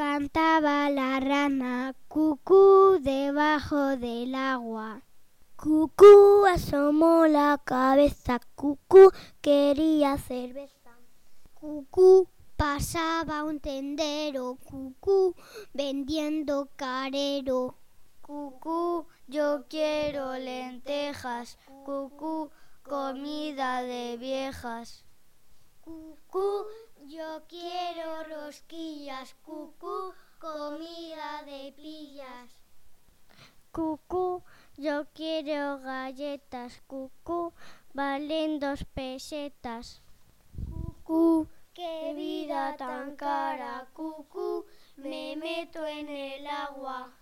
cantaba la rana, cucú debajo del agua. Cucú asomó la cabeza, cucú quería cerveza. Cucú pasaba un tendero, cucú vendiendo carero. Cucú, yo quiero lentejas, cucú, comida de viejas. Cucú, yo quiero rosquillas, cucú. Cucú, yo quiero galletas, cucú, valen dos pesetas. Cucú, qué vida tan cara, cucú, me meto en el agua.